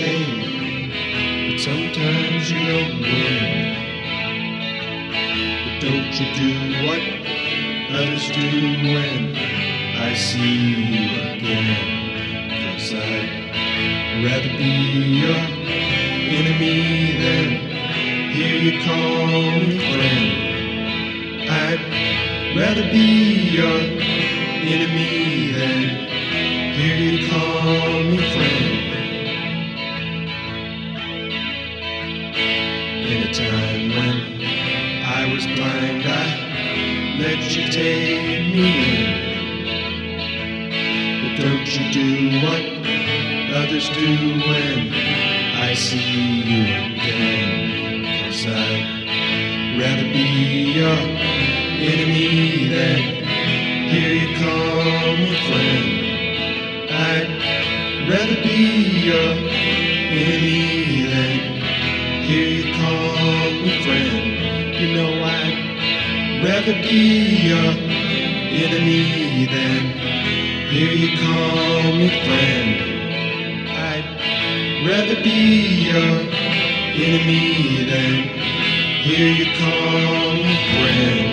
shame, but sometimes you don't win. But don't you do what others do when I see you again? Cause I'd rather be your enemy than hear you call me friend. I'd rather be your enemy than hear you call me friend. Let you take me in. But don't you do what others do when I see you again. Cause I'd rather be your enemy than hear you call me friend. I'd rather be your enemy than hear you call me friend. Rather be your enemy than hear you call me friend. I'd rather be your enemy than hear you call me friend.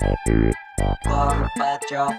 Gorbachev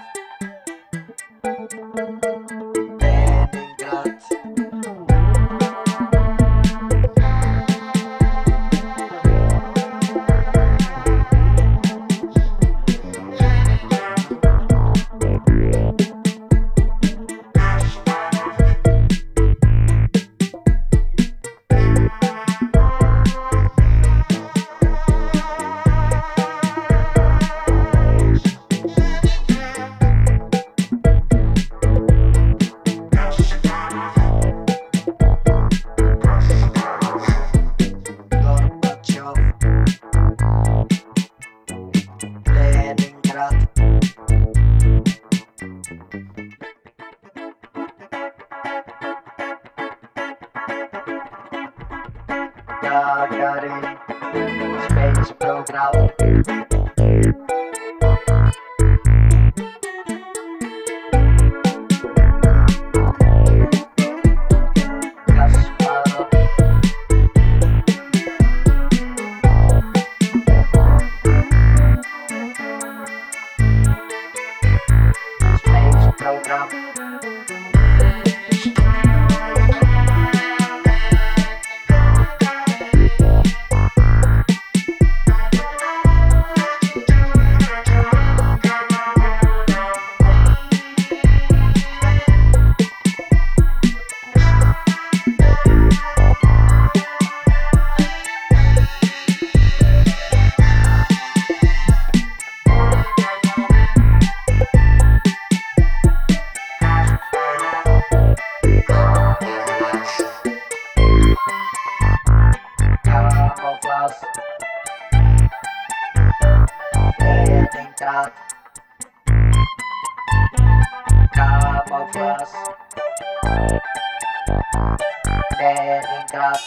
kapal K14 Deningrat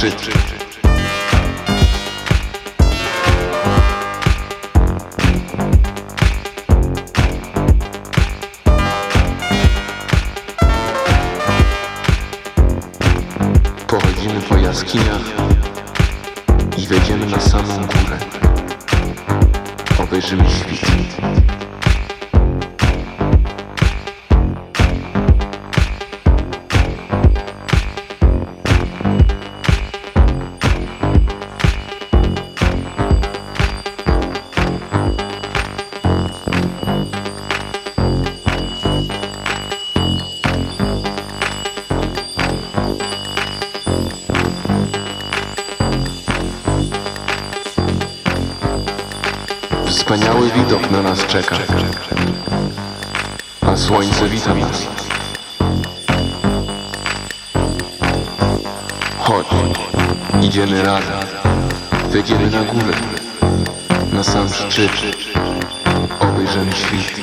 Czy. Idziemy razem, wyjdziemy na górę, na sam szczyt, obejrzymy świt.